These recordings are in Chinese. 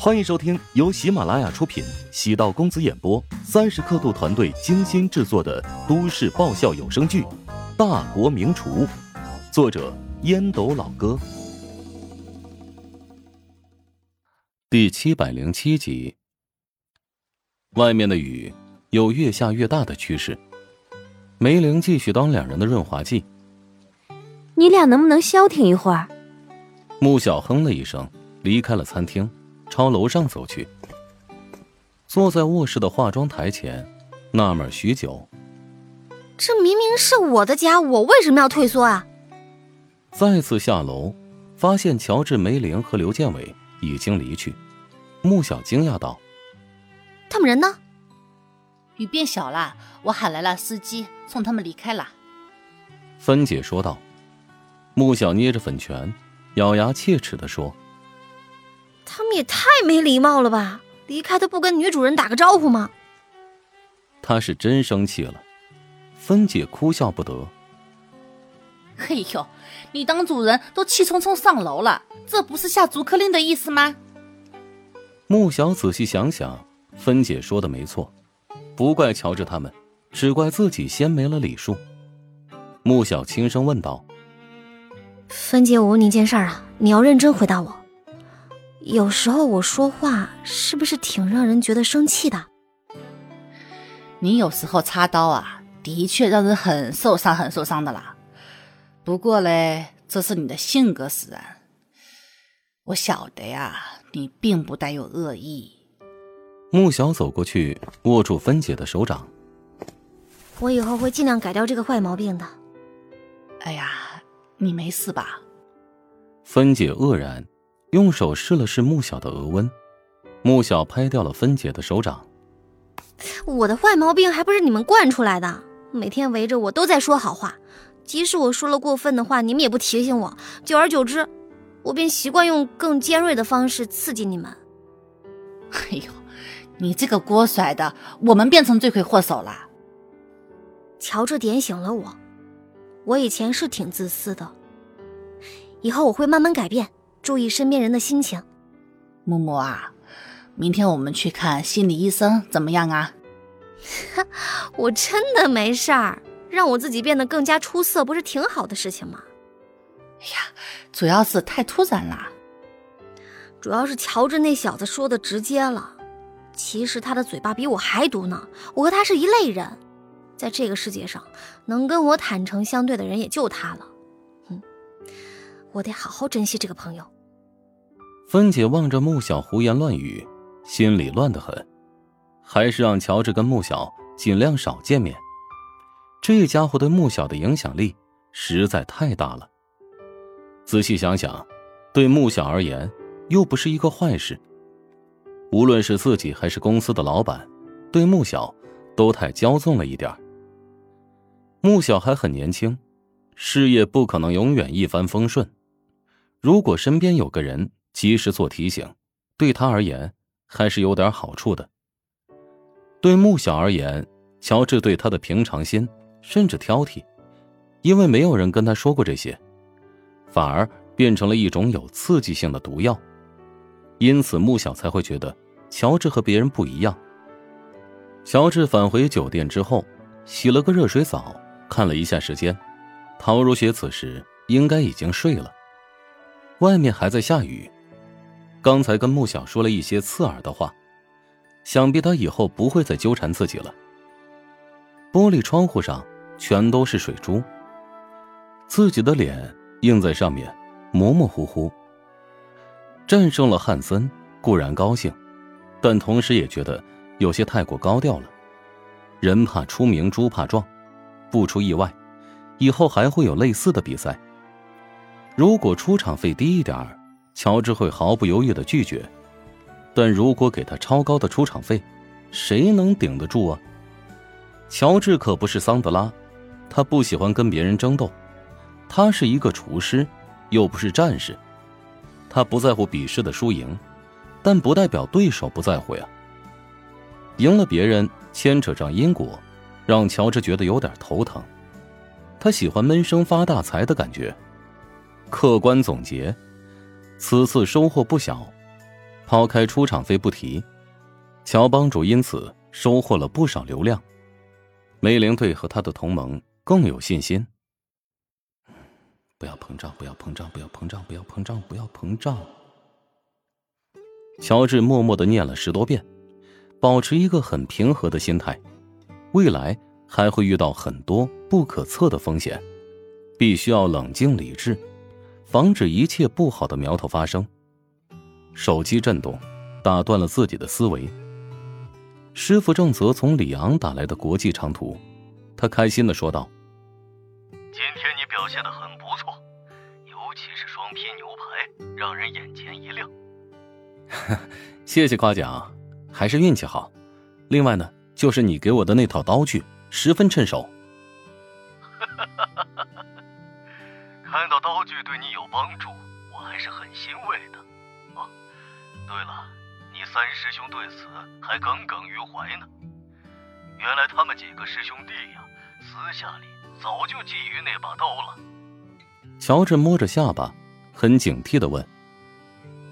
欢迎收听由喜马拉雅出品、喜道公子演播、三十刻度团队精心制作的都市爆笑有声剧《大国名厨》，作者烟斗老哥，第七百零七集。外面的雨有越下越大的趋势，梅玲继续当两人的润滑剂。你俩能不能消停一会儿？穆小哼了一声，离开了餐厅。朝楼上走去，坐在卧室的化妆台前，纳闷许久。这明明是我的家，我为什么要退缩啊？再次下楼，发现乔治、梅林和刘建伟已经离去。穆小惊讶道：“他们人呢？”雨变小了，我喊来了司机，送他们离开了。芬姐说道。穆小捏着粉拳，咬牙切齿的说。他们也太没礼貌了吧！离开都不跟女主人打个招呼吗？他是真生气了，芬姐哭笑不得。嘿呦，你当主人都气冲冲上楼了，这不是下逐客令的意思吗？穆小仔细想想，芬姐说的没错，不怪乔治他们，只怪自己先没了礼数。穆小轻声问道：“芬姐，我问你件事啊，你要认真回答我。”有时候我说话是不是挺让人觉得生气的？你有时候插刀啊，的确让人很受伤，很受伤的啦。不过嘞，这是你的性格使然。我晓得呀，你并不带有恶意。穆小走过去，握住芬姐的手掌。我以后会尽量改掉这个坏毛病的。哎呀，你没事吧？芬姐愕然。用手试了试穆小的额温，穆小拍掉了芬姐的手掌。我的坏毛病还不是你们惯出来的？每天围着我都在说好话，即使我说了过分的话，你们也不提醒我。久而久之，我便习惯用更尖锐的方式刺激你们。哎呦，你这个锅甩的，我们变成罪魁祸首了。乔治点醒了我，我以前是挺自私的，以后我会慢慢改变。注意身边人的心情，木木啊，明天我们去看心理医生怎么样啊？我真的没事儿，让我自己变得更加出色，不是挺好的事情吗？哎呀，主要是太突然了，主要是乔治那小子说的直接了，其实他的嘴巴比我还毒呢。我和他是一类人，在这个世界上，能跟我坦诚相对的人也就他了。我得好好珍惜这个朋友。芬姐望着穆小胡言乱语，心里乱得很，还是让乔治跟穆小尽量少见面。这家伙对穆小的影响力实在太大了。仔细想想，对穆小而言又不是一个坏事。无论是自己还是公司的老板，对穆小都太骄纵了一点穆小还很年轻，事业不可能永远一帆风顺。如果身边有个人及时做提醒，对他而言还是有点好处的。对穆小而言，乔治对他的平常心甚至挑剔，因为没有人跟他说过这些，反而变成了一种有刺激性的毒药。因此，穆小才会觉得乔治和别人不一样。乔治返回酒店之后，洗了个热水澡，看了一下时间，陶如雪此时应该已经睡了。外面还在下雨，刚才跟穆小说了一些刺耳的话，想必他以后不会再纠缠自己了。玻璃窗户上全都是水珠，自己的脸映在上面，模模糊糊。战胜了汉森固然高兴，但同时也觉得有些太过高调了。人怕出名猪怕壮，不出意外，以后还会有类似的比赛。如果出场费低一点儿，乔治会毫不犹豫的拒绝；但如果给他超高的出场费，谁能顶得住啊？乔治可不是桑德拉，他不喜欢跟别人争斗。他是一个厨师，又不是战士。他不在乎比试的输赢，但不代表对手不在乎呀。赢了别人牵扯上因果，让乔治觉得有点头疼。他喜欢闷声发大财的感觉。客观总结，此次收获不小，抛开出场费不提，乔帮主因此收获了不少流量。梅林对和他的同盟更有信心。不要膨胀，不要膨胀，不要膨胀，不要膨胀，不要膨胀。乔治默默的念了十多遍，保持一个很平和的心态。未来还会遇到很多不可测的风险，必须要冷静理智，防止一切不好的苗头发生。手机震动，打断了自己的思维。师傅正则从里昂打来的国际长途，他开心的说道：“今天你表现的很不错，尤其是双拼牛排，让人眼前一亮。”谢谢夸奖，还是运气好。另外呢，就是你给我的那套刀具十分趁手。看到刀具对你有帮助，我还是很欣慰的。哦对了，你三师兄对此还耿耿于怀呢。原来他们几个师兄弟呀，私下里早就觊觎那把刀了。乔治摸着下巴，很警惕的问：“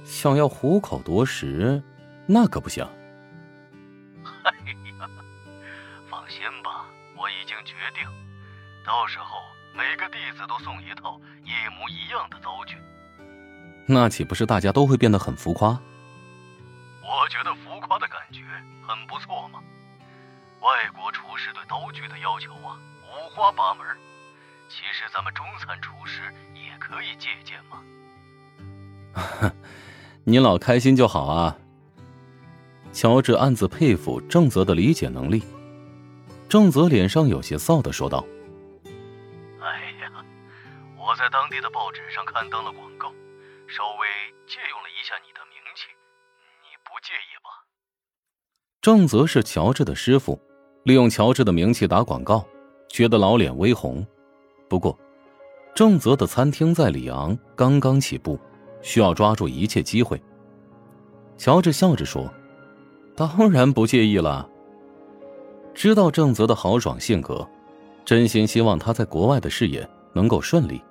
想要虎口夺食，那可不行。”哎呀，放心吧，我已经决定，到时候每个弟子都送一套一模一样的刀具。那岂不是大家都会变得很浮夸？我觉得浮夸的感觉很不错嘛。外国厨师对刀具的要求啊，五花八门。其实咱们中餐厨师也可以借鉴嘛。你老开心就好啊。乔治暗自佩服郑泽的理解能力。郑泽脸上有些臊的说道：“哎呀，我在当地的报纸上刊登了广告，稍微借用了一下你的名气。”你不介意吧？郑泽是乔治的师傅，利用乔治的名气打广告，觉得老脸微红。不过，郑泽的餐厅在里昂刚刚起步，需要抓住一切机会。乔治笑着说：“当然不介意了。”知道郑泽的豪爽性格，真心希望他在国外的事业能够顺利。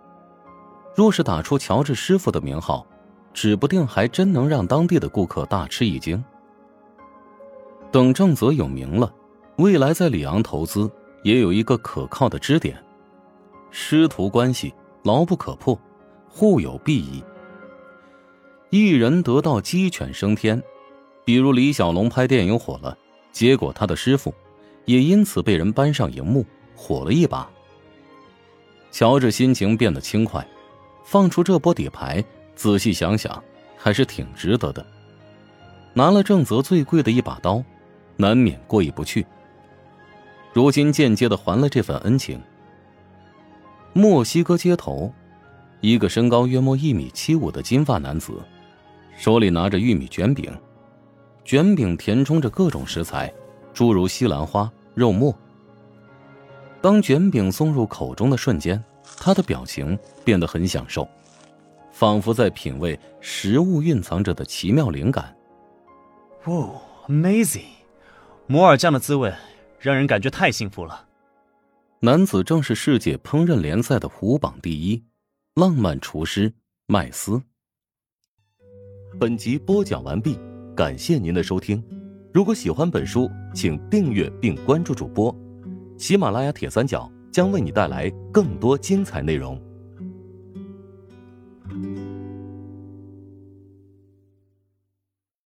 若是打出乔治师傅的名号，指不定还真能让当地的顾客大吃一惊。等郑泽有名了，未来在里昂投资也有一个可靠的支点。师徒关系牢不可破，互有裨益。一人得道鸡犬升天，比如李小龙拍电影火了，结果他的师傅也因此被人搬上荧幕，火了一把。乔治心情变得轻快，放出这波底牌。仔细想想，还是挺值得的。拿了郑泽最贵的一把刀，难免过意不去。如今间接的还了这份恩情。墨西哥街头，一个身高约莫一米七五的金发男子，手里拿着玉米卷饼，卷饼填充着各种食材，诸如西兰花、肉末。当卷饼送入口中的瞬间，他的表情变得很享受。仿佛在品味食物蕴藏着的奇妙灵感。哦，amazing！摩尔酱的滋味让人感觉太幸福了。男子正是世界烹饪联赛的虎榜第一，浪漫厨师麦斯。本集播讲完毕，感谢您的收听。如果喜欢本书，请订阅并关注主播。喜马拉雅铁三角将为你带来更多精彩内容。